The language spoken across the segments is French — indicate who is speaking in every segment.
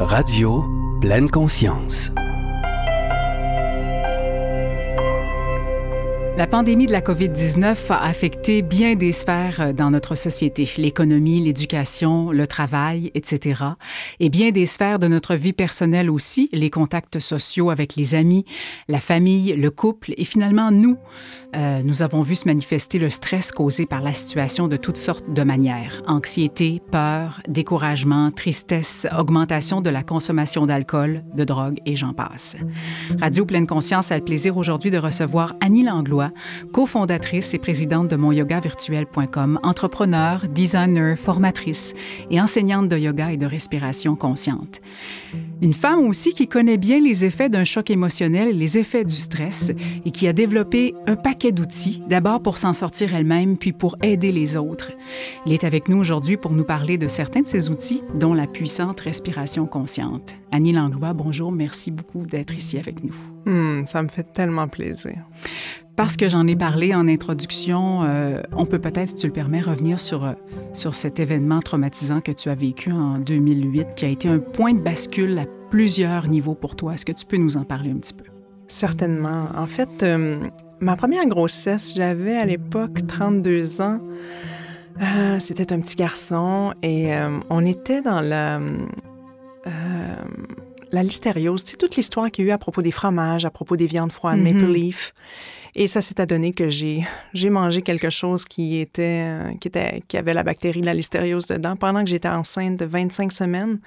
Speaker 1: Radio Pleine Conscience.
Speaker 2: La pandémie de la COVID-19 a affecté bien des sphères euh, dans notre société, l'économie, l'éducation, le travail, etc. Et bien des sphères de notre vie personnelle aussi, les contacts sociaux avec les amis, la famille, le couple et finalement nous. Euh, nous avons vu se manifester le stress causé par la situation de toutes sortes de manières. Anxiété, peur, découragement, tristesse, augmentation de la consommation d'alcool, de drogue et j'en passe. Radio Pleine Conscience a le plaisir aujourd'hui de recevoir Annie Langlois, cofondatrice et présidente de monyogavirtuel.com, entrepreneur, designer, formatrice et enseignante de yoga et de respiration consciente. Une femme aussi qui connaît bien les effets d'un choc émotionnel et les effets du stress et qui a développé un paquet d'outils, d'abord pour s'en sortir elle-même, puis pour aider les autres. Elle est avec nous aujourd'hui pour nous parler de certains de ces outils, dont la puissante respiration consciente. Annie Langlois, bonjour, merci beaucoup d'être ici avec nous.
Speaker 3: Hmm, ça me fait tellement plaisir.
Speaker 2: Parce que j'en ai parlé en introduction, euh, on peut peut-être, si tu le permets, revenir sur, euh, sur cet événement traumatisant que tu as vécu en 2008, qui a été un point de bascule à plusieurs niveaux pour toi. Est-ce que tu peux nous en parler un petit peu?
Speaker 3: Certainement. En fait, euh, ma première grossesse, j'avais à l'époque 32 ans. C'était un petit garçon et on était dans la la listériose, c'est toute l'histoire qu'il y a eu à propos des fromages, à propos des viandes froides, mm-hmm. Maple Leaf. Et ça s'est adonné que j'ai, j'ai mangé quelque chose qui était, euh, qui était, qui avait la bactérie de la listériose dedans pendant que j'étais enceinte de 25 semaines.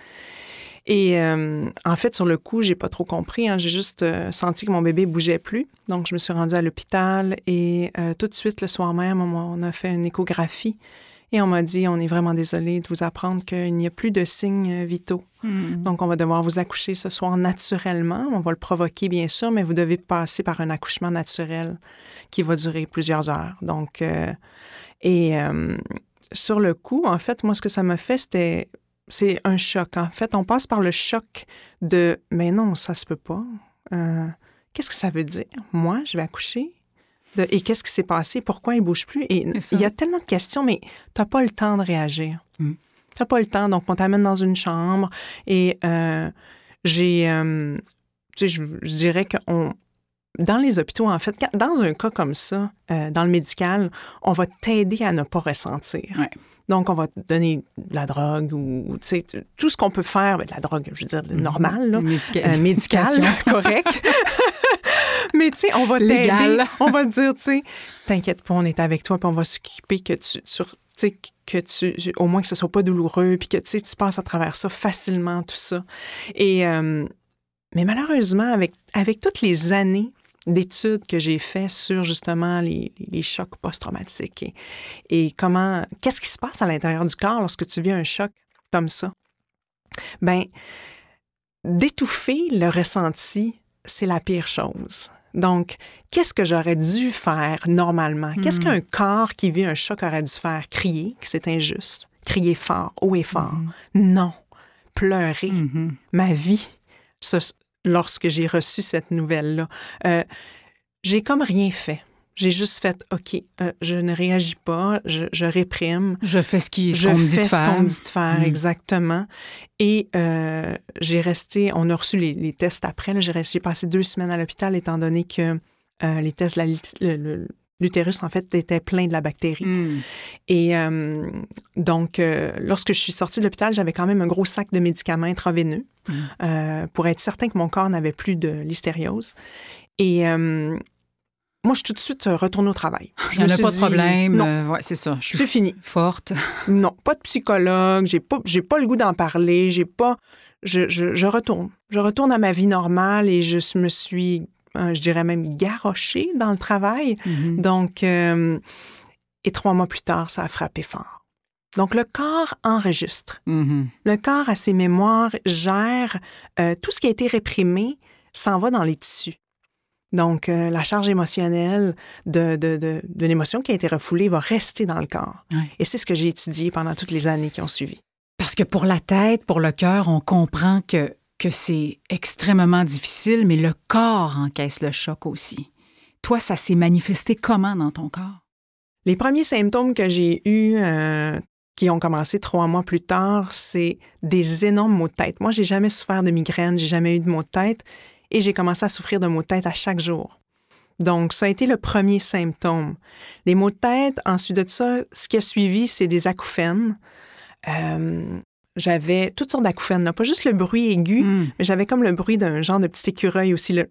Speaker 3: Et euh, en fait, sur le coup, j'ai pas trop compris. Hein. J'ai juste euh, senti que mon bébé bougeait plus. Donc, je me suis rendue à l'hôpital et tout de suite, le soir même, on a fait une échographie. Et on m'a dit, on est vraiment désolé de vous apprendre qu'il n'y a plus de signes vitaux. Hmm. Donc, on va devoir vous accoucher ce soir naturellement. On va le provoquer, bien sûr, mais vous devez passer par un accouchement naturel qui va durer plusieurs heures. Donc, euh, et euh, sur le coup, en fait, moi, ce que ça m'a fait, c'était, c'est un choc. En fait, on passe par le choc de, mais non, ça se peut pas. Euh, qu'est-ce que ça veut dire? Moi, je vais accoucher? Et qu'est-ce qui s'est passé? Pourquoi il ne bouge plus? Et il y a tellement de questions, mais tu n'as pas le temps de réagir. Mm. Tu n'as pas le temps. Donc, on t'amène dans une chambre et euh, j'ai. Euh, tu sais, je, dirais qu'on. Dans les hôpitaux, en fait, dans un cas comme ça, euh, dans le médical, on va t'aider à ne pas ressentir. Donc, on va te donner de la drogue ou, tu sais, tout ce qu'on peut faire, de la drogue, je veux dire, mm-hmm. normale, là, médicale, correct. Mais tu sais, on va t'aider. On va te dire, tu sais, t'inquiète pas, on est avec toi, puis on va s'occuper que tu, sur, que tu, au moins que ce soit pas douloureux, puis que tu, tu passes à travers ça facilement, tout ça. Et, euh, mais malheureusement, avec, avec toutes les années d'études que j'ai fait sur justement les, les chocs post-traumatiques et, et comment, qu'est-ce qui se passe à l'intérieur du corps lorsque tu vis un choc comme ça, ben d'étouffer le ressenti, c'est la pire chose. Donc, qu'est-ce que j'aurais dû faire normalement? Qu'est-ce hmm. qu'un corps qui vit un choc aurait dû faire? Crier que c'est injuste, crier fort, haut et fort. Hmm. Non, pleurer. Hmm. Ma vie, lorsque j'ai reçu cette nouvelle-là, euh, j'ai comme rien fait. J'ai juste fait, OK, euh, je ne réagis pas, je, réprime.
Speaker 2: Je fais ce qu'on me dit de faire.
Speaker 3: Je fais dit de faire, exactement. Et euh, j'ai resté, on a reçu les, tests après, j'ai passé deux semaines à l'hôpital étant donné que euh, les tests, l'utérus, en fait, était plein de la bactérie. Hmm. Et donc, lorsque je suis sortie de l'hôpital, j'avais quand même un gros sac de médicaments intraveineux hmm. pour être certain que mon corps n'avait plus de listériose. Et moi, je suis tout de suite euh, retournée au travail.
Speaker 2: Je n'ai pas de problème. Non. Euh, c'est ça. Je
Speaker 3: suis fini.
Speaker 2: Forte.
Speaker 3: Non, pas de psychologue. J'ai pas, j'ai pas le goût d'en parler. J'ai pas. Je, je, retourne. Je retourne à ma vie normale et je me suis, euh, je dirais même, garochée dans le travail. Mm-hmm. Donc, et trois mois plus tard, ça a frappé fort. Donc, le corps enregistre. Mm-hmm. Le corps, à ses mémoires, gère tout ce qui a été réprimé, s'en va dans les tissus. Donc, euh, la charge émotionnelle de, de, de, l'émotion qui a été refoulée va rester dans le corps. Et c'est ce que j'ai étudié pendant toutes les années qui ont suivi.
Speaker 2: Parce que pour la tête, pour le cœur, on comprend que, que c'est extrêmement difficile, mais le corps encaisse le choc aussi. Toi, ça s'est manifesté comment dans ton corps?
Speaker 3: Les premiers symptômes que j'ai eus, euh, qui ont commencé trois mois plus tard, c'est des énormes maux de tête. Moi, j'ai jamais souffert de migraine, j'ai jamais eu de maux de tête et j'ai commencé à souffrir de maux de tête à chaque jour. Donc, ça a été le premier symptôme. Les maux de tête, ensuite de ça, ce qui a suivi, c'est des acouphènes. Euh, j'avais toutes sortes d'acouphènes, pas juste le bruit aigu, hmm. mais j'avais comme le bruit d'un genre de petit écureuil aussi. Le...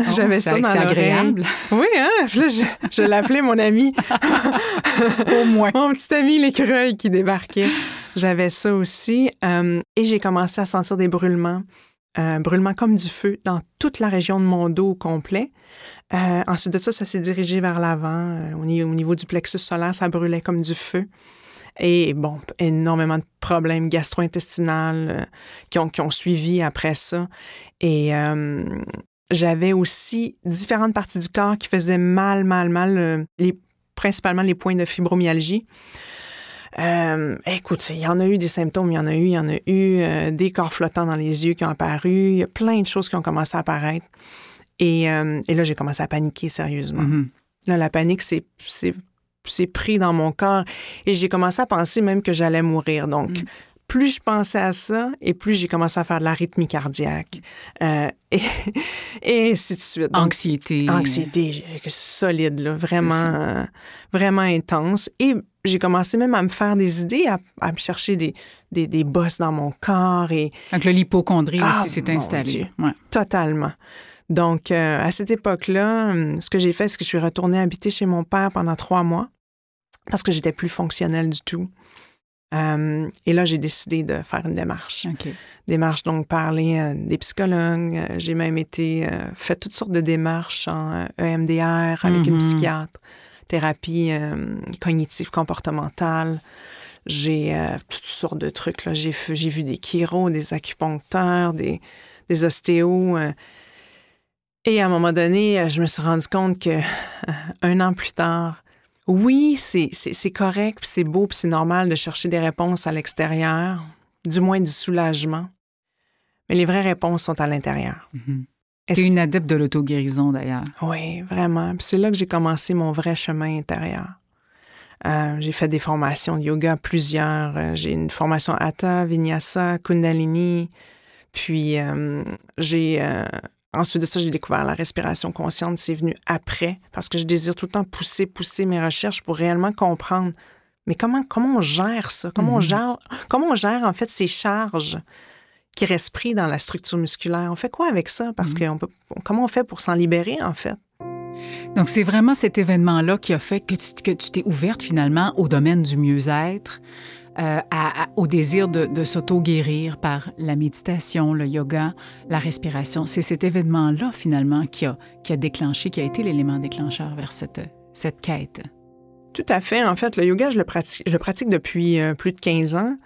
Speaker 2: Oh, j'avais ça dans agréable.
Speaker 3: Oui, hein? Là, je, je l'appelais mon ami.
Speaker 2: Au moins.
Speaker 3: Mon petit ami l'écureuil qui débarquait. J'avais ça aussi. Euh, et j'ai commencé à sentir des brûlements. Euh, brûlements comme du feu dans toute la région de mon dos au complet. Euh, ensuite de ça, ça s'est dirigé vers l'avant. au, niveau du plexus solaire, ça brûlait comme du feu. Et bon, énormément de problèmes gastro-intestinaux qui, ont, qui ont suivi après ça. Et j'avais aussi différentes parties du corps qui faisaient mal, mal, mal, euh, les, principalement les points de fibromyalgie. Euh, écoute, il y en a eu des symptômes, il y en a eu, il y en a eu euh, des corps flottants dans les yeux qui ont apparu, il y a plein de choses qui ont commencé à apparaître. Et, et là, j'ai commencé à paniquer sérieusement. Mm-hmm. Là, la panique, c'est, c'est, pris dans mon corps et j'ai commencé à penser même que j'allais mourir. Donc, mm plus je pensais à ça et plus j'ai commencé à faire de l'arythmie cardiaque euh, et, et, ainsi de suite.
Speaker 2: anxiété.
Speaker 3: Anxiété solide, là, vraiment, vraiment intense. Et j'ai commencé même à me faire des idées, à, me chercher des, des, des, bosses dans mon corps. Et...
Speaker 2: Donc, l'hypochondrie aussi ah, s'est installée.
Speaker 3: Ouais. Totalement. Donc, euh, à cette époque-là, hum, ce que j'ai fait, c'est que je suis retournée habiter chez mon père pendant trois mois parce que j'étais plus fonctionnelle du tout. Euh, et là, j'ai décidé de faire une démarche. Démarche, donc parler à des psychologues. Euh, j'ai même été euh, fait toutes sortes de démarches en EMDR avec une mm-hmm. psychiatre, thérapie cognitive comportementale. J'ai toutes sortes de trucs. J'ai, vu des chiro, des acupuncteurs, des, des ostéos. et à un moment donné, je me suis rendu compte que un an plus tard, oui, c'est correct, c'est beau, puis c'est normal de chercher des réponses à l'extérieur, du moins du soulagement. Mais les vraies réponses sont à l'intérieur.
Speaker 2: Mm Tu es une adepte de l'auto-guérison, d'ailleurs.
Speaker 3: Oui, vraiment. c'est là que j'ai commencé mon vrai chemin intérieur. Euh, j'ai fait des formations de yoga, plusieurs. Euh, j'ai une formation Hatha, Vinyasa, Kundalini. Puis euh, j'ai Ensuite de ça, j'ai découvert la respiration consciente. C'est venu après parce que je désire tout le temps pousser, pousser mes recherches pour réellement comprendre. Mais comment, comment on gère ça? Comment, on mm-hmm. gère, comment on gère en fait ces charges qui restent prises dans la structure musculaire? On fait quoi avec ça? Parce mm-hmm. que comment on fait pour s'en libérer en fait?
Speaker 2: Donc, c'est vraiment cet événement-là qui a fait que tu t'es ouverte finalement au domaine du mieux-être, euh, au désir de, s'auto-guérir par la méditation, le yoga, la respiration. C'est cet événement-là, finalement, qui a, qui a déclenché, qui a été l'élément déclencheur vers cette, cette quête.
Speaker 3: Tout à fait. En fait, le yoga, je le pratique, je le pratique depuis euh, plus de 15 ans.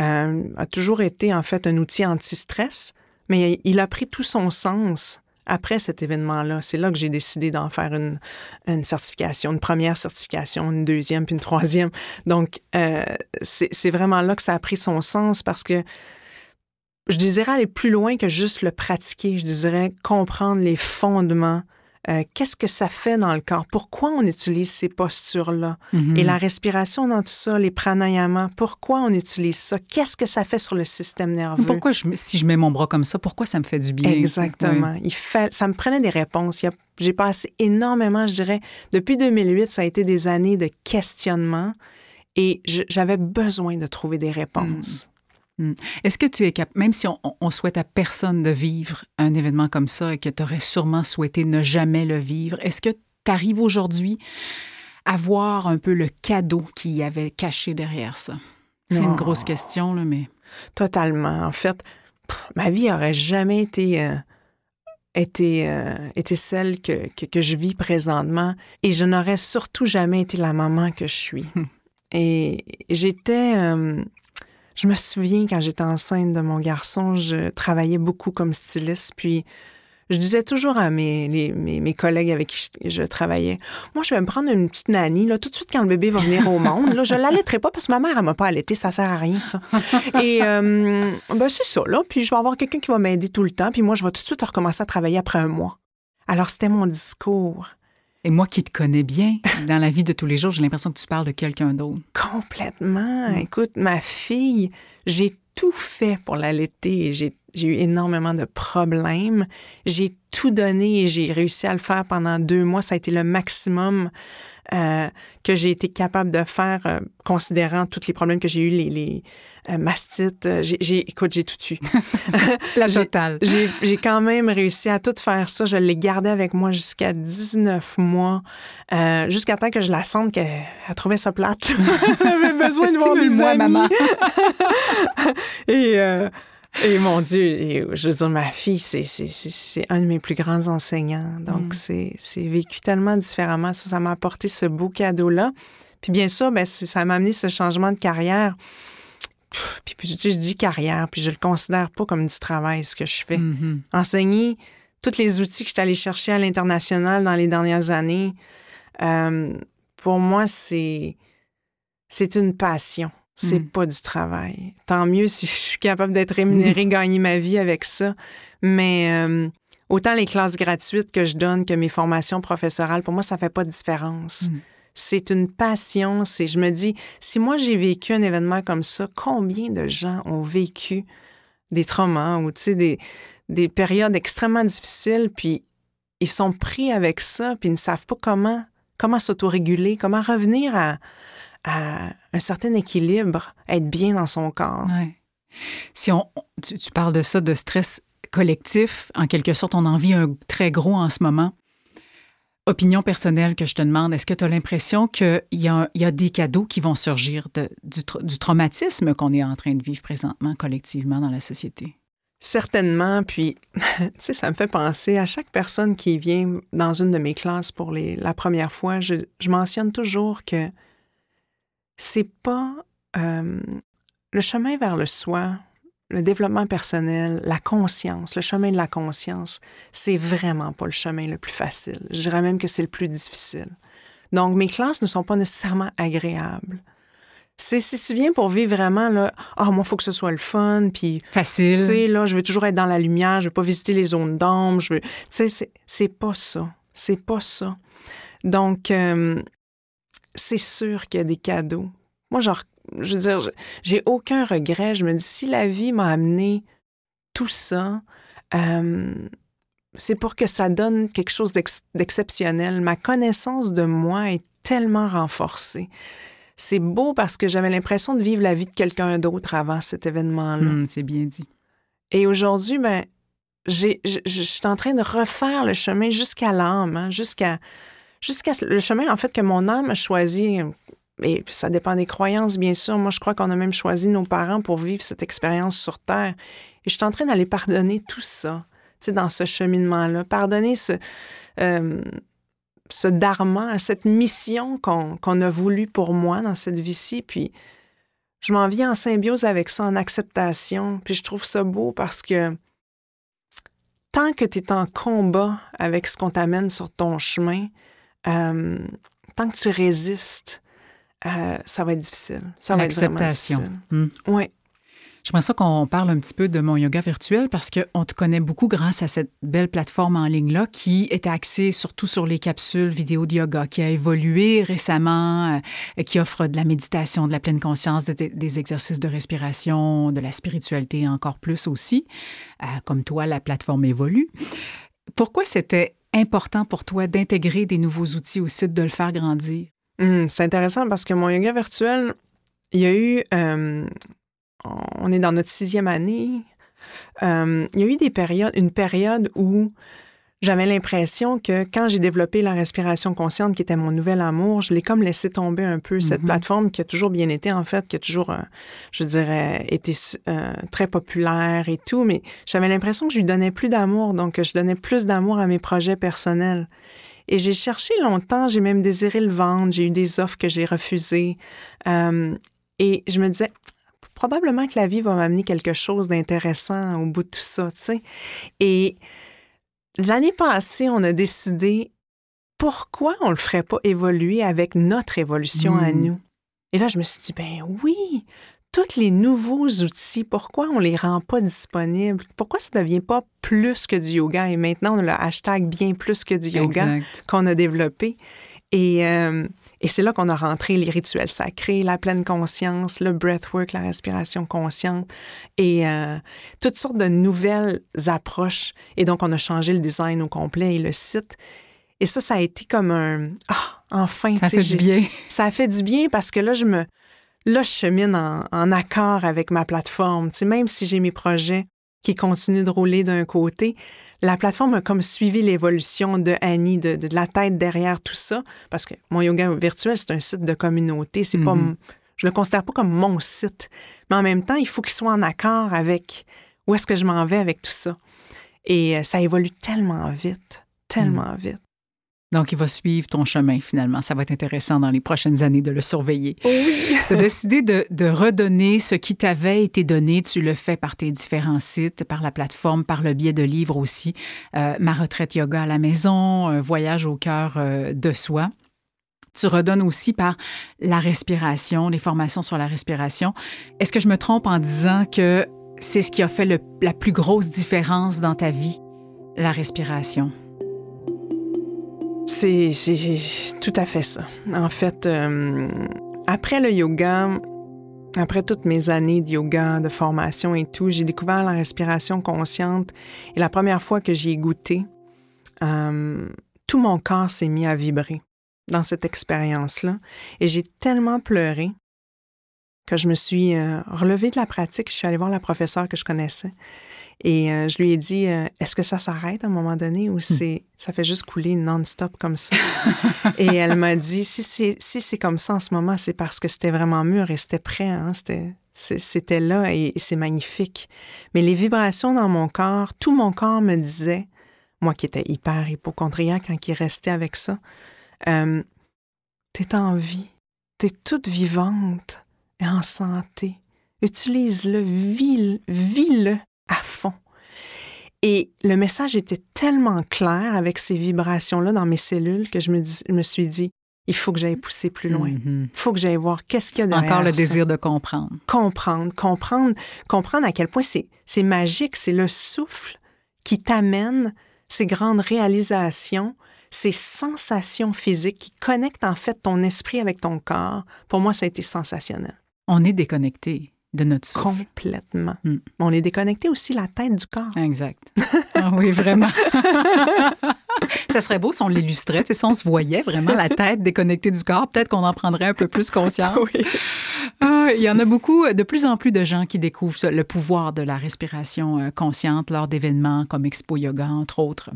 Speaker 3: Euh, a toujours été, en fait, un outil anti-stress, mais il a pris tout son sens après cet événement-là. C'est là que j'ai décidé d'en faire une, certification, une première certification, une deuxième, puis une troisième. Donc, euh, c'est vraiment là que ça a pris son sens parce que je désirais aller plus loin que juste le pratiquer. Je désirais comprendre les fondements euh, qu'est-ce que ça fait dans le corps? Pourquoi on utilise ces postures-là? Mm-hmm. Et la respiration dans tout ça, les pranayamas, pourquoi on utilise ça? Qu'est-ce que ça fait sur le système nerveux?
Speaker 2: Pourquoi, si je mets mon bras comme ça, pourquoi ça me fait du bien?
Speaker 3: Exactement. Il fait, ça me prenait des réponses. J'ai passé énormément, je dirais, depuis 2008, ça a été des années de questionnement et j'avais besoin de trouver des réponses.
Speaker 2: Hmm. Est-ce que tu es capable, même si on, souhaite à personne de vivre un événement comme ça et que tu aurais sûrement souhaité ne jamais le vivre, est-ce que tu arrives aujourd'hui à voir un peu le cadeau qu'il y avait caché derrière ça? C'est une grosse question, là, mais.
Speaker 3: Totalement. En fait, ma vie aurait jamais été. Euh, été, euh, été celle que, que, je vis présentement et je n'aurais surtout jamais été la maman que je suis. Hmm. Et j'étais, euh, je me souviens quand j'étais enceinte de mon garçon, je travaillais beaucoup comme styliste, puis je disais toujours à mes, collègues avec qui je, travaillais, moi, je vais me prendre une petite nanny, tout de suite quand le bébé va venir au monde. Je l'allaiterai pas parce que ma mère, elle m'a pas allaité, ça sert à rien, ça. Et euh, ben, c'est ça. Puis je vais avoir quelqu'un qui va m'aider tout le temps, puis moi, je vais tout de suite recommencer à travailler après un mois. Alors, c'était mon discours.
Speaker 2: Et moi qui te connais bien, dans la vie de tous les jours, j'ai l'impression que tu parles de quelqu'un d'autre.
Speaker 3: Complètement. Mm. Écoute, ma fille, j'ai tout fait pour l'allaiter. J'ai eu énormément de problèmes. J'ai tout donné et j'ai réussi à le faire pendant deux mois. Ça a été le maximum euh, que j'ai été capable de faire, euh, considérant tous les problèmes que j'ai eu, les, les euh, mastites. J'ai, écoute, j'ai tout eu.
Speaker 2: La totale.
Speaker 3: J'ai, quand même réussi à tout faire ça. Je l'ai gardé avec moi jusqu'à 19 mois, jusqu'à temps que je la sente qu'elle trouvait ça plate. Elle avait besoin de voir des amis. maman? et et mon Dieu, je veux dire, ma fille, c'est un de mes plus grands enseignants. Donc, mm. c'est vécu tellement différemment. Ça m'a apporté ce beau cadeau-là. Puis bien sûr, ben, ça m'a amené ce changement de carrière. Puis, puis je, dis carrière, puis je le considère pas comme du travail, ce que je fais. Mm-hmm. Enseigner tous les outils que je suis allée chercher à l'international dans les dernières années, euh, pour moi, c'est c'est une passion. C'est mm. pas du travail. Tant mieux si je suis capable d'être rémunérée, gagner ma vie avec ça. Mais euh, autant les classes gratuites que je donne que mes formations professorales, pour moi, ça fait pas de différence. Mm. C'est une passion. C'est, je me dis, si moi j'ai vécu un événement comme ça, combien de gens ont vécu des traumas ou des, des périodes extrêmement difficiles, puis ils sont pris avec ça, puis ils ne savent pas comment, comment s'autoréguler, comment revenir à, à un certain équilibre, être bien dans son corps.
Speaker 2: Si on, tu, parles de ça, de stress collectif, en quelque sorte, on en vit un très gros en ce moment. Opinion personnelle que je te demande, est-ce que tu as l'impression qu'il y, y, a des cadeaux qui vont surgir de, du, du traumatisme qu'on est en train de vivre présentement collectivement dans la société?
Speaker 3: Certainement, puis, tu sais, ça me fait penser à chaque personne qui vient dans une de mes classes pour les, la première fois, je, je mentionne toujours que c'est pas euh, le chemin vers le soi, le développement personnel, la conscience, le chemin de la conscience, c'est vraiment pas le chemin le plus facile. Je dirais même que c'est le plus difficile. Donc, mes classes ne sont pas nécessairement agréables. C'est si tu viens pour vivre vraiment, là, ah, moi, il faut que ce soit le fun, puis.
Speaker 2: Facile.
Speaker 3: Tu sais, là, je veux toujours être dans la lumière, je veux pas visiter les zones d'ombre, je veux. Tu sais, c'est pas ça. C'est pas ça. Donc, euh, c'est sûr qu'il y a des cadeaux. Moi, genre, je veux dire, j'ai aucun regret. Je me dis, si la vie m'a amené tout ça, euh, c'est pour que ça donne quelque chose d'exceptionnel. Ma connaissance de moi est tellement renforcée. C'est beau parce que j'avais l'impression de vivre la vie de quelqu'un d'autre avant cet événement-là.
Speaker 2: Hum, c'est bien dit.
Speaker 3: Et aujourd'hui, ben, je, je, suis en train de refaire le chemin jusqu'à l'âme, hein, jusqu'à jusqu'à le chemin, en fait, que mon âme a choisi. Et ça dépend des croyances, bien sûr. Moi, je crois qu'on a même choisi nos parents pour vivre cette expérience sur Terre. Et je suis en train d'aller pardonner tout ça, tu sais, dans ce cheminement-là. Pardonner ce, euh, dharma, cette mission qu'on a voulu pour moi dans cette vie-ci. Puis je m'en viens en symbiose avec ça, en acceptation. Puis je trouve ça beau parce que tant que tu es en combat avec ce qu'on t'amène sur ton chemin, euh, tant que tu résistes, euh, ça va être difficile. Ça va être vraiment difficile.
Speaker 2: Hmm.
Speaker 3: Oui.
Speaker 2: J'aimerais ça qu'on parle un petit peu de mon yoga virtuel parce qu'on te connaît beaucoup grâce à cette belle plateforme en ligne-là qui est axée surtout sur les capsules vidéo de yoga, qui a évolué récemment, euh, qui offre de la méditation, de la pleine conscience, des exercices de respiration, de la spiritualité encore plus aussi. comme toi, la plateforme évolue. Pourquoi c'était important pour toi d'intégrer des nouveaux outils au site, de le faire grandir?
Speaker 3: Hum, c'est intéressant parce que mon yoga virtuel, il y a eu, euh, on est dans notre sixième année, euh, il y a eu des périodes, une période où j'avais l'impression que quand j'ai développé la respiration consciente, qui était mon nouvel amour, je l'ai comme laissé tomber un peu. Cette mm-hmm. plateforme qui a toujours bien été, en fait, qui a toujours, euh, je dirais, été euh, très populaire et tout, mais j'avais l'impression que je lui donnais plus d'amour, donc que je donnais plus d'amour à mes projets personnels. Et j'ai cherché longtemps, j'ai même désiré le vendre, j'ai eu des offres que j'ai refusées. Euh, et je me disais, probablement que la vie va m'amener quelque chose d'intéressant au bout de tout ça, tu sais. Et L'année passée, on a décidé pourquoi on ne le ferait pas évoluer avec notre évolution à hmm. nous. Et là, je me suis dit, ben oui, tous les nouveaux outils, pourquoi on les rend pas disponibles? Pourquoi ça ne devient pas plus que du yoga? Et maintenant, on a le hashtag bien plus que du yoga qu'on a développé. Et, euh, et c'est là qu'on a rentré les rituels sacrés, la pleine conscience, le breathwork, la respiration consciente et euh, toutes sortes de nouvelles approches. Et donc, on a changé le design au complet et le site. Et ça, ça a été comme un... Ah, enfin!
Speaker 2: Ça fait du bien.
Speaker 3: Ça a fait du bien parce que là, je me là, je chemine en, accord avec ma plateforme. Tu sais, même si j'ai mes projets qui continuent de rouler d'un côté, la plateforme a comme suivi l'évolution de Annie, de, la tête derrière tout ça, parce que mon yoga virtuel, c'est un site de communauté. C'est pas, mm-hmm. je le considère pas comme mon site, mais en même temps, il faut qu'il soit en accord avec où est-ce que je m'en vais avec tout ça. Et euh, ça évolue tellement vite, tellement mm. vite.
Speaker 2: Donc, il va suivre ton chemin finalement. Ça va être intéressant dans les prochaines années de le surveiller.
Speaker 3: Oui.
Speaker 2: tu as décidé de, redonner ce qui t'avait été donné. Tu le fais par tes différents sites, par la plateforme, par le biais de livres aussi. Euh, Ma retraite yoga à la maison, un Voyage au cœur euh, de soi. Tu redonnes aussi par la respiration, les formations sur la respiration. Est-ce que je me trompe en disant que c'est ce qui a fait la plus grosse différence dans ta vie, la respiration?
Speaker 3: C'est tout à fait ça. En fait, euh, après le yoga, après toutes mes années de yoga, de formation et tout, j'ai découvert la respiration consciente. Et la première fois que j'y ai goûté, euh, tout mon corps s'est mis à vibrer dans cette expérience-là. Et j'ai tellement pleuré que je me suis euh, relevée de la pratique. Je suis allée voir la professeure que je connaissais. Et euh, je lui ai dit, euh, est-ce que ça s'arrête à un moment donné ou hmm. c'est, ça fait juste couler non-stop comme ça? et elle m'a dit, si c'est, si c'est comme ça en ce moment, c'est parce que c'était vraiment mûr et c'était prêt. Hein? C'était, c'était là et, c'est magnifique. Mais les vibrations dans mon corps, tout mon corps me disait, moi qui étais hyper hypochondriaque quand il restait avec ça, euh, t'es en vie, t'es toute vivante et en santé. Utilise-le, vis-le à fond. Et le message était tellement clair avec ces vibrations-là dans mes cellules que je me, me suis dit, il faut que j'aille pousser plus loin. Il mm-hmm. faut que j'aille voir qu'est-ce qu'il y a derrière.
Speaker 2: Encore le désir de comprendre.
Speaker 3: Comprendre, comprendre, comprendre à quel point c'est magique, c'est le souffle qui t'amène ces grandes réalisations, ces sensations physiques qui connectent en fait ton esprit avec ton corps. Pour moi, ça a été sensationnel.
Speaker 2: On est déconnecté de notre souffle.
Speaker 3: Complètement. Hmm. On est déconnecté aussi la tête du corps.
Speaker 2: Exact. Ah oui, vraiment. ça serait beau si on l'illustrait, si on se voyait vraiment la tête déconnectée du corps, peut-être qu'on en prendrait un peu plus conscience.
Speaker 3: Oui.
Speaker 2: Ah, il y en a beaucoup, de plus en plus de gens qui découvrent le pouvoir de la respiration euh, consciente lors d'événements comme Expo Yoga, entre autres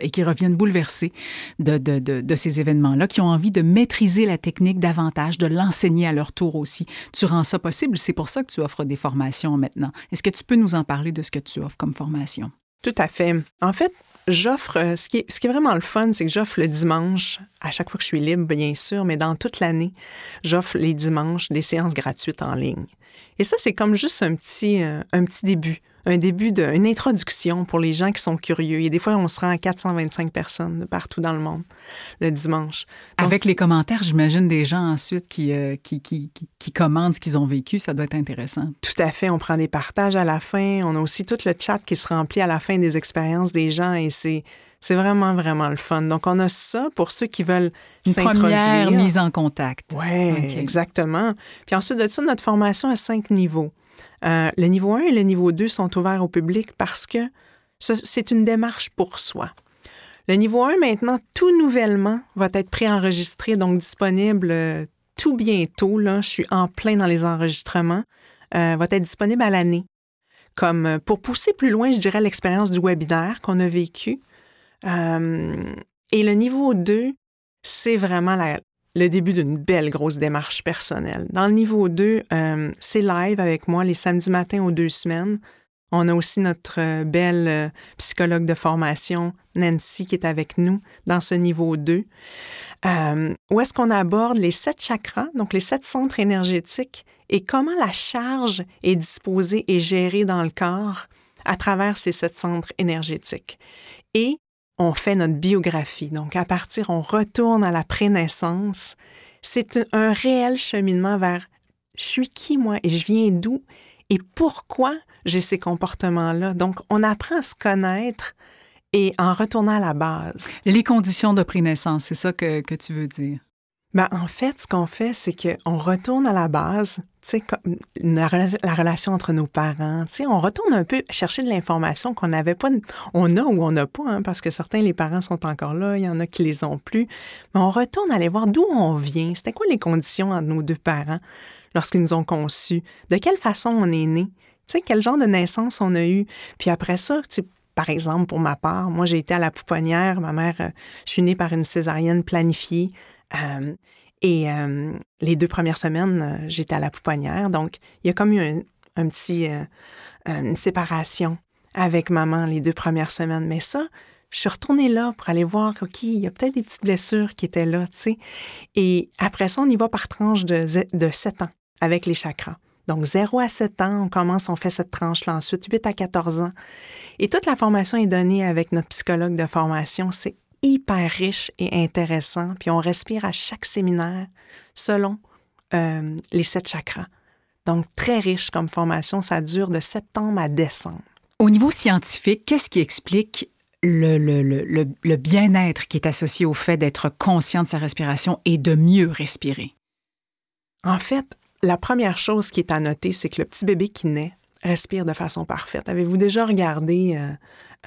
Speaker 2: et qui reviennent bouleversés de, ces événements-là, qui ont envie de maîtriser la technique davantage, de l'enseigner à leur tour aussi. Tu rends ça possible. C'est pour ça que tu offres des formations maintenant. Est-ce que tu peux nous en parler de ce que tu offres comme formation?
Speaker 3: Tout à fait. En fait, j'offre, euh, ce qui, est, qui vraiment le fun, c'est que j'offre le dimanche, à chaque fois que je suis libre, bien sûr, mais dans toute l'année, j'offre les dimanches des séances gratuites en ligne. Et ça, c'est comme juste un petit, euh, un petit début un début d'une introduction pour les gens qui sont curieux. Et des fois, on se rend à 425 personnes partout dans le monde le dimanche.
Speaker 2: Avec les commentaires, j'imagine, des gens ensuite qui, euh, qui, qui, qui, commandent ce qu'ils ont vécu, ça doit être intéressant.
Speaker 3: Tout à fait. On prend des partages à la fin. On a aussi tout le chat qui se remplit à la fin des expériences des gens et c'est c'est vraiment, vraiment le fun. Donc, on a ça pour ceux qui veulent s'introduire.
Speaker 2: première mise en contact.
Speaker 3: Oui, exactement. Puis ensuite de ça, notre formation a cinq niveaux. Euh, le niveau 1 et le niveau 2 sont ouverts au public parce que c'est une démarche pour soi. Le niveau 1, maintenant, tout nouvellement, va être préenregistré, donc disponible euh, tout bientôt. Là, je suis en plein dans les enregistrements. Euh, va être disponible à l'année. Comme pour pousser plus loin, je dirais l'expérience du webinaire qu'on a vécu. et le niveau 2, c'est vraiment la, le début d'une belle grosse démarche personnelle. Dans le niveau 2, euh, c'est live avec moi les samedis matins aux deux semaines. On a aussi notre euh, belle euh, psychologue de formation, Nancy, qui est avec nous dans ce niveau 2, où est-ce qu'on aborde les sept chakras, donc les sept centres énergétiques, et comment la charge est disposée et gérée dans le corps à travers ces sept centres énergétiques? Et on fait notre biographie. Donc, à partir, on retourne à la prénaissance. C'est un réel cheminement vers je suis qui moi? Et je viens d'où? Et pourquoi j'ai ces comportements-là. Donc, on apprend à se connaître et en retournant à la base.
Speaker 2: Les conditions de prénaissance, c'est ça que, que tu veux dire?
Speaker 3: Ben, en fait, ce qu'on fait, c'est qu'on retourne à la base, la, la, relation entre nos parents. On retourne un peu chercher de l'information qu'on n'avait pas, on a ou on n'a pas, hein, parce que certains, les parents sont encore là, il y en a qui les ont plus. Mais on retourne aller voir d'où on vient. C'était quoi les conditions entre nos deux parents lorsqu'ils nous ont conçus? De quelle façon on est né? Quel genre de naissance on a eu? Puis après ça, par exemple, pour ma part, moi, j'ai été à la pouponnière. Ma mère, euh, je suis née par une césarienne planifiée. Et les deux premières semaines, j'étais à la pouponnière. Donc, il y a comme eu un, petit, une séparation avec maman les deux premières semaines. Mais ça, je suis retournée là pour aller voir, OK, il y a peut-être des petites blessures qui étaient là, tu sais. Et après ça, on y va par tranche de, de 7 ans avec les chakras. Donc, 0 à 7 ans, on commence, on fait cette tranche-là. Ensuite, 8 à 14 ans. Et toute la formation est donnée avec notre psychologue de formation. C'est hyper riche et intéressant. Puis on respire à chaque séminaire selon euh, les sept chakras. Donc, très riche comme formation. Ça dure de septembre à décembre.
Speaker 2: Au niveau scientifique, qu'est-ce qui explique le, le, le, le bien-être qui est associé au fait d'être conscient de sa respiration et de mieux respirer?
Speaker 3: En fait, la première chose qui est à noter, c'est que le petit bébé qui naît respire de façon parfaite. Avez-vous déjà regardé euh,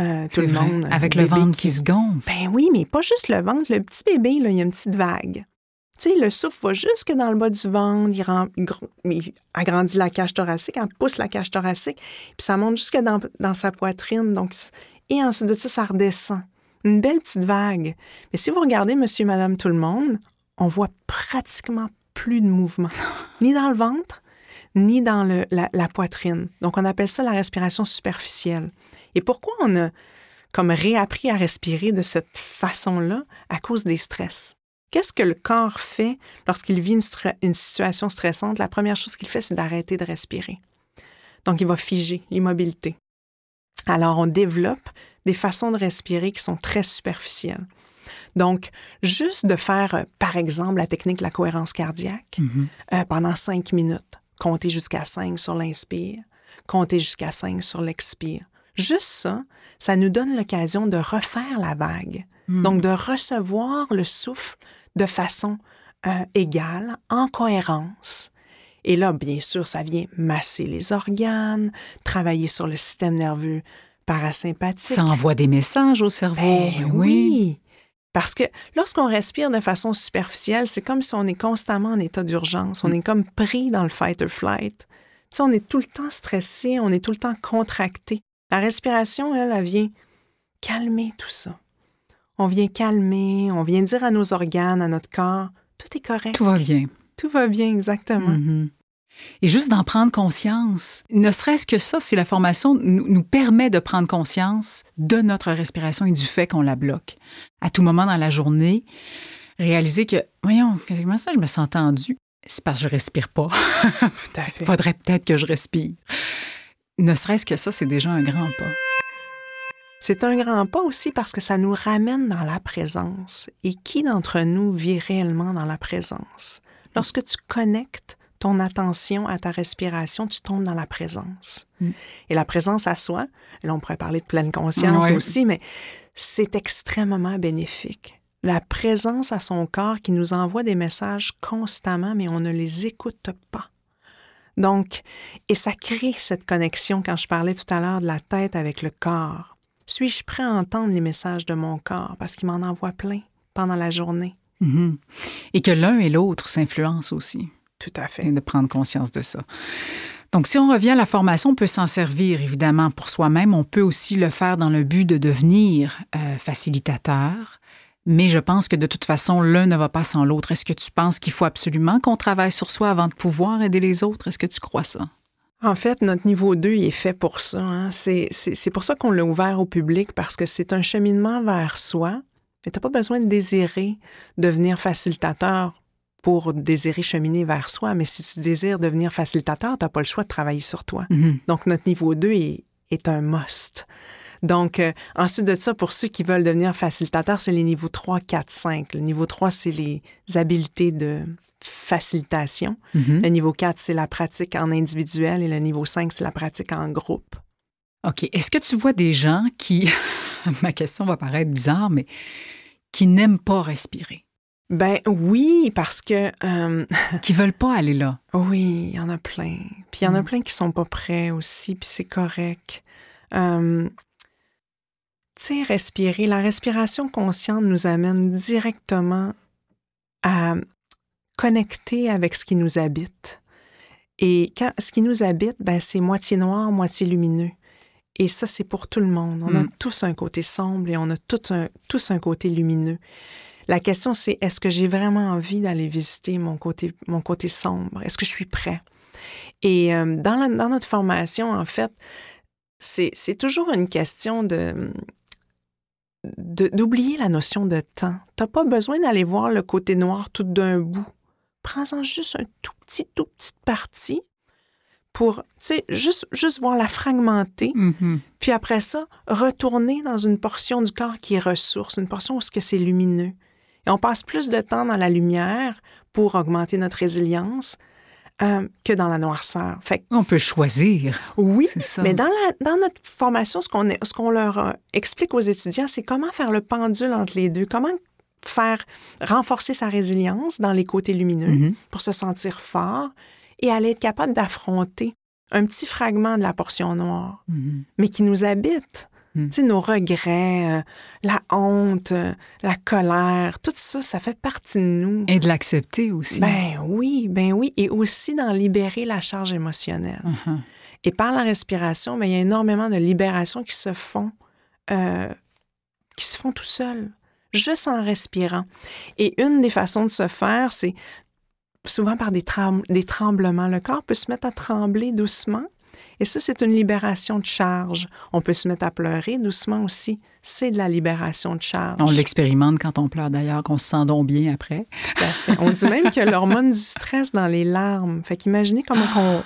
Speaker 3: euh, tout le monde?
Speaker 2: Avec le ventre qui... se gonfle.
Speaker 3: Ben oui, mais pas juste le ventre. Le petit bébé, là, il y a une petite vague. Tu sais, le souffle va jusque dans le bas du ventre, il, agrandit la cage thoracique, il pousse la cage thoracique, puis ça monte jusque dans, dans sa poitrine. Donc, et ensuite de ça, ça redescend. Une belle petite vague. Mais si vous regardez Monsieur, Madame, tout le monde, on voit pratiquement plus de mouvement, ni dans le ventre, ni dans le, la, poitrine. Donc, on appelle ça la respiration superficielle. Et pourquoi on a comme réappris à respirer de cette façon-là? À cause des stress? Qu'est-ce que le corps fait lorsqu'il vit une, une, situation stressante? La première chose qu'il fait, c'est d'arrêter de respirer. Donc, il va figer l'immobilité. Alors, on développe des façons de respirer qui sont très superficielles. Donc, juste de faire, euh, par exemple, la technique de la cohérence cardiaque mm-hmm. euh, pendant cinq minutes, compter jusqu'à cinq sur l'inspire, compter jusqu'à cinq sur l'expire. Juste ça, ça nous donne l'occasion de refaire la vague. Mm. Donc, de recevoir le souffle de façon euh, égale, en cohérence. Et là, bien sûr, ça vient masser les organes, travailler sur le système nerveux parasympathique.
Speaker 2: Ça envoie des messages au cerveau.
Speaker 3: Ben oui. Parce que lorsqu'on respire de façon superficielle, c'est comme si on est constamment en état d'urgence. On mm. est comme pris dans le fight or flight. Tu sais, on est tout le temps stressé, on est tout le temps contracté. La respiration, elle, elle vient calmer tout ça. On vient calmer, on vient dire à nos organes, à notre corps, tout est correct.
Speaker 2: Tout va bien.
Speaker 3: Tout va bien, exactement.
Speaker 2: Mm-hmm. Et juste d'en prendre conscience, ne serait-ce que ça, si la formation nous, permet de prendre conscience de notre respiration et du fait qu'on la bloque. À tout moment dans la journée, réaliser que, voyons, comment ça je me sens tendue? C'est parce que je respire pas. Il faudrait peut-être que je respire. Ne serait-ce que ça, c'est déjà un grand pas.
Speaker 3: C'est un grand pas aussi parce que ça nous ramène dans la présence. Et qui d'entre nous vit réellement dans la présence? Lorsque tu connectes ton attention à ta respiration, tu tombes dans la présence. Mm. Et la présence à soi, là on pourrait parler de pleine conscience aussi, mais c'est extrêmement bénéfique. La présence à son corps qui nous envoie des messages constamment, mais on ne les écoute pas. Donc, et ça crée cette connexion quand je parlais tout à l'heure de la tête avec le corps. Suis-je prêt à entendre les messages de mon corps? Parce qu'il m'en envoie plein pendant la journée?
Speaker 2: Mm-hmm. Et que l'un et l'autre s'influencent aussi.
Speaker 3: Tout à fait.
Speaker 2: Et de prendre conscience de ça. Donc, si on revient à la formation, on peut s'en servir évidemment pour soi-même. On peut aussi le faire dans le but de devenir euh, facilitateur. Mais je pense que de toute façon, l'un ne va pas sans l'autre. Est-ce que tu penses qu'il faut absolument qu'on travaille sur soi avant de pouvoir aider les autres? Est-ce que tu crois ça?
Speaker 3: En fait, notre niveau 2 il est fait pour ça. Hein. C'est pour ça qu'on l'a ouvert au public, parce que c'est un cheminement vers soi. Mais tu n'as pas besoin de désirer devenir facilitateur pour désirer cheminer vers soi, mais si tu désires devenir facilitateur, tu n'as pas le choix de travailler sur toi.
Speaker 2: Mm-hmm.
Speaker 3: Donc, notre niveau 2 est, est un must. Donc, euh, ensuite de ça, pour ceux qui veulent devenir facilitateurs, c'est les niveaux 3, 4, 5. Le niveau 3, c'est les habiletés de facilitation.
Speaker 2: Mhm.
Speaker 3: Le niveau 4, c'est la pratique en individuel et le niveau 5, c'est la pratique en groupe.
Speaker 2: OK. Est-ce que tu vois des gens qui, ma question va paraître bizarre, mais qui n'aiment pas respirer,
Speaker 3: Ben oui, parce que euh,
Speaker 2: qui veulent pas aller là?
Speaker 3: oui, il y en a plein. Puis il y en a
Speaker 2: Mm.
Speaker 3: plein qui sont pas prêts aussi, puis c'est correct. Euh, sais, respirer, la respiration consciente nous amène directement à connecter avec ce qui nous habite. Et quand ce qui nous habite, ben, c'est moitié noir, moitié lumineux. Et ça, c'est pour tout le monde. On a
Speaker 2: Mm.
Speaker 3: tous un côté sombre et on a tout un- tous un côté lumineux. La question, c'est est-ce que j'ai vraiment envie d'aller visiter mon côté, mon côté sombre? Est-ce que je suis prêt? Et euh, dans, la- dans notre formation, en fait, c'est toujours une question de- d'oublier la notion de temps. Tu n'as pas besoin d'aller voir le côté noir tout d'un bout. Prends-en juste un tout petit, tout petite partie pour, tu sais, juste, juste voir la fragmenter
Speaker 2: Mhm.
Speaker 3: puis après ça, retourner dans une portion du corps qui est ressource, une portion où ce que c'est lumineux. Et on passe plus de temps dans la lumière pour augmenter notre résilience euh, que dans la noirceur. Fait
Speaker 2: On peut choisir.
Speaker 3: oui,
Speaker 2: ça.
Speaker 3: mais dans, la, dans notre formation, ce qu'on leur euh, explique aux étudiants, c'est comment faire le pendule entre les deux, comment faire renforcer sa résilience dans les côtés lumineux
Speaker 2: Mhm.
Speaker 3: pour se sentir fort et aller être capable d'affronter un petit fragment de la portion noire
Speaker 2: Mhm.
Speaker 3: mais qui nous habite.
Speaker 2: Mm.
Speaker 3: Tu sais, nos regrets, euh, la honte, euh, la colère, tout ça, ça fait partie de nous.
Speaker 2: Et de l'accepter aussi.
Speaker 3: Ben oui, ben oui. Et aussi d'en libérer la charge émotionnelle.
Speaker 2: Mhm.
Speaker 3: Et par la respiration, ben, il y a énormément de libérations qui se font, euh, qui se font tout seuls, juste en respirant. Et une des façons de se faire, c'est souvent par des, trem- des tremblements. Le corps peut se mettre à trembler doucement. Et ça, c'est une libération de charge. On peut se mettre à pleurer doucement aussi. C'est de la libération de charge.
Speaker 2: On l'expérimente quand on pleure d'ailleurs, qu'on se sent donc bien après.
Speaker 3: Tout à fait. On dit même a l'hormone du stress dans les larmes. Fait qu'imaginez comment on,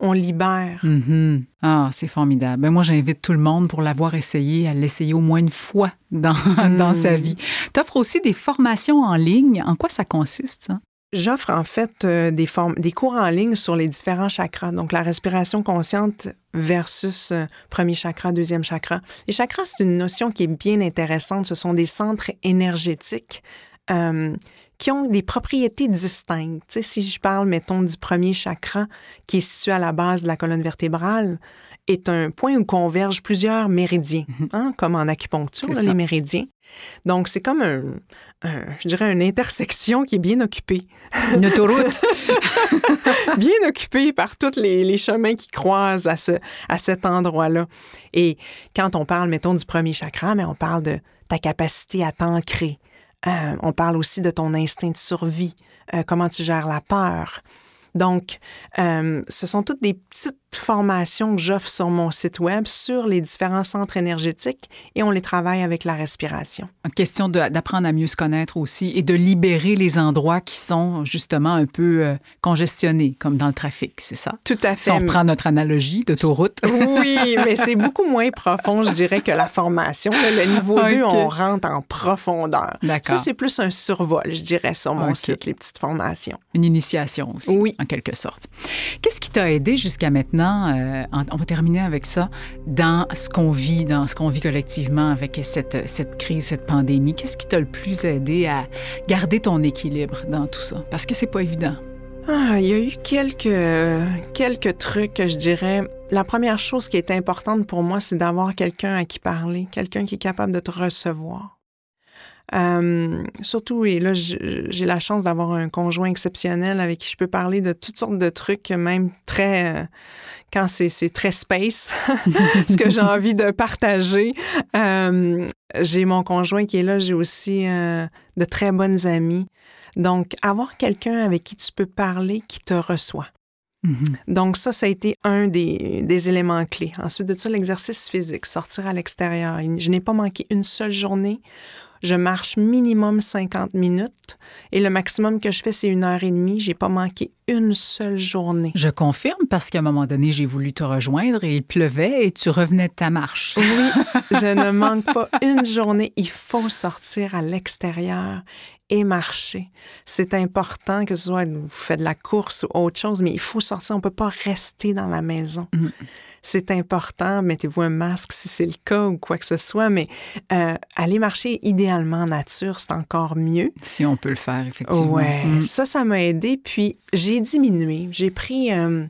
Speaker 3: on libère.
Speaker 2: Mhm. Ah, c'est formidable. Ben, moi, j'invite tout le monde pour l'avoir essayé à l'essayer au moins une fois dans, dans sa vie. Tu offres aussi des formations en ligne. En quoi ça consiste, ça?
Speaker 3: J'offre en fait euh, des, cours en ligne sur les différents chakras, donc la respiration consciente versus euh, premier chakra, deuxième chakra. Les chakras, c'est une notion qui est bien intéressante. Ce sont des centres énergétiques euh, qui ont des propriétés distinctes. Si je parle, mettons, du premier chakra qui est situé à la base de la colonne vertébrale, est un point où convergent plusieurs méridiens, hein, comme en acupuncture, là, les méridiens. Donc, c'est comme un, un- je dirais, une intersection qui est bien occupée.
Speaker 2: Une autoroute.
Speaker 3: bien occupée par tous les, les chemins qui croisent à, ce, à cet endroit-là. Et quand on parle, mettons, du premier chakra, mais on parle de ta capacité à t'ancrer. Euh, on parle aussi de ton instinct de survie, euh, comment tu gères la peur. Donc, euh, ce sont toutes des petites formations que j'offre sur mon site web sur les différents centres énergétiques et on les travaille avec la respiration.
Speaker 2: Question de- d'apprendre à mieux se connaître aussi et de libérer les endroits qui sont justement un peu euh, congestionnés, comme dans le trafic, c'est ça?
Speaker 3: Tout à
Speaker 2: Si
Speaker 3: fait.
Speaker 2: on reprend notre analogie d'autoroute.
Speaker 3: Oui, mais c'est beaucoup moins profond, je dirais, que la formation. Le niveau 2,
Speaker 2: Ok.
Speaker 3: on rentre en profondeur.
Speaker 2: D'accord.
Speaker 3: Ça, c'est plus un survol, je dirais, sur mon site, les petites formations.
Speaker 2: Une initiation aussi,
Speaker 3: Oui.
Speaker 2: en quelque sorte. Qu'est-ce qui t'a aidé jusqu'à maintenant, euh, on va terminer avec ça, dans ce qu'on vit, dans ce qu'on vit collectivement avec cette, cette crise, cette pandémie? Qu'est-ce qui t'a le plus aidé à garder ton équilibre dans tout ça? Parce que c'est pas évident.
Speaker 3: Ah, il y a eu quelques, quelques trucs que je dirais. La première chose qui est importante pour moi, c'est d'avoir quelqu'un à qui parler, quelqu'un qui est capable de te recevoir. Euh, surtout, et là, j'ai la chance d'avoir un conjoint exceptionnel avec qui je peux parler de toutes sortes de trucs, même très, euh, quand c'est très space, ce que j'ai envie de partager. Euh, j'ai mon conjoint qui est là, j'ai aussi de très bonnes amies. Donc, avoir quelqu'un avec qui tu peux parler, qui te reçoit.
Speaker 2: Mhm.
Speaker 3: Donc ça, ça a été un des, des éléments clés. Ensuite de ça, l'exercice physique, sortir à l'extérieur. Je n'ai pas manqué une seule journée. Je marche minimum 50 minutes et le maximum que je fais, c'est une heure et demie. J'ai pas manqué une seule journée.
Speaker 2: Je confirme parce qu'à un moment donné, j'ai voulu te rejoindre et il pleuvait et tu revenais de ta marche.
Speaker 3: Oui, je ne manque pas une journée. Il faut sortir à l'extérieur et marcher. C'est important que ce soit vous faites de la course ou autre chose, mais il faut sortir. On peut pas rester dans la maison. Mm c'est important, mettez-vous un masque si c'est le cas ou quoi que ce soit, mais euh, aller marcher idéalement en nature, c'est encore mieux.
Speaker 2: Si on peut le faire, effectivement.
Speaker 3: Ouais, mm. ça, ça m'a aidé. Puis j'ai diminué. J'ai pris, euh,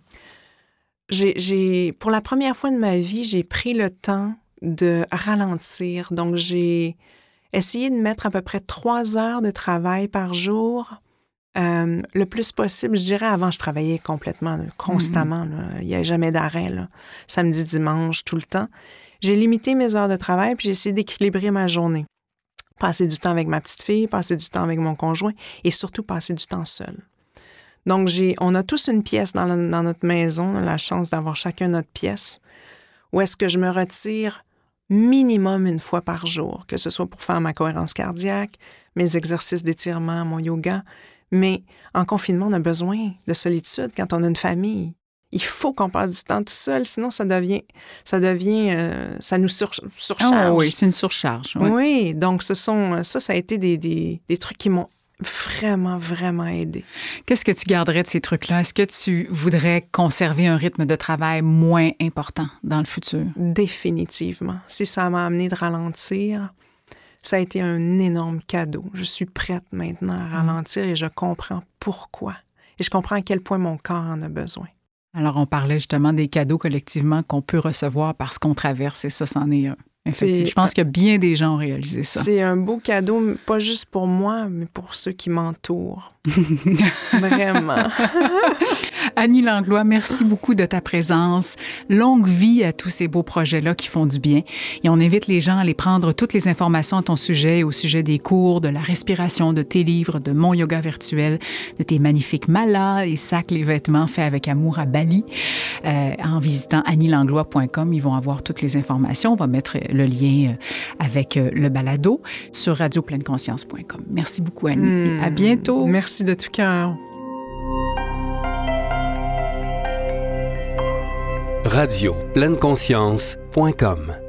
Speaker 3: j'ai, pour la première fois de ma vie, j'ai pris le temps de ralentir. Donc j'ai essayé de mettre à peu près trois heures de travail par jour euh, le plus possible, je dirais, avant, je travaillais complètement, constamment. Il n'y avait jamais d'arrêt. Samedi, dimanche, tout le temps. J'ai limité mes heures de travail, puis j'ai essayé d'équilibrer ma journée. Passer du temps avec ma petite fille, passer du temps avec mon conjoint et surtout passer du temps seul. Donc, j'ai, on a tous une pièce dans, dans notre maison, la chance d'avoir chacun notre pièce, où est-ce que je me retire minimum une fois par jour, que ce soit pour faire ma cohérence cardiaque, mes exercices d'étirement, mon yoga, mais en confinement, on a besoin de solitude quand on a une famille. Il faut qu'on passe du temps tout seul, sinon ça devient, ça devient, euh, ça nous surcharge.
Speaker 2: Ah oui, c'est une surcharge.
Speaker 3: Oui. donc ce sont, ça, ça a été des, des, des trucs qui m'ont vraiment, vraiment aidé.
Speaker 2: Qu'est-ce que tu garderais de ces trucs-là? Est-ce que tu voudrais conserver un rythme de travail moins important dans le futur?
Speaker 3: Définitivement. Si ça m'a amené de ralentir, ça a été un énorme cadeau. Je suis prête maintenant à ralentir et je comprends pourquoi. Et je comprends à quel point mon corps en a besoin.
Speaker 2: Alors, on parlait justement des cadeaux collectivement qu'on peut recevoir parce qu'on traverse, et ça, c'en est un. Je pense que bien des gens ont réalisé ça.
Speaker 3: C'est un beau cadeau, pas juste pour moi, mais pour ceux qui m'entourent. Vraiment.
Speaker 2: Annie Langlois, merci beaucoup de ta présence. Longue vie à tous ces beaux projets-là qui font du bien. Et on invite les gens à aller prendre toutes les informations à ton sujet, au sujet des cours, de la respiration, de tes livres, de mon yoga virtuel, de tes magnifiques malas, les sacs, les vêtements faits avec amour à Bali. Euh, en visitant annielanglois.com, ils vont avoir toutes les informations. On va mettre le lien euh, avec euh, le balado sur radiopleineConscience.com. Merci beaucoup, Annie. à hmm. bientôt.
Speaker 3: Merci de tout cœur.
Speaker 1: Radio conscience.com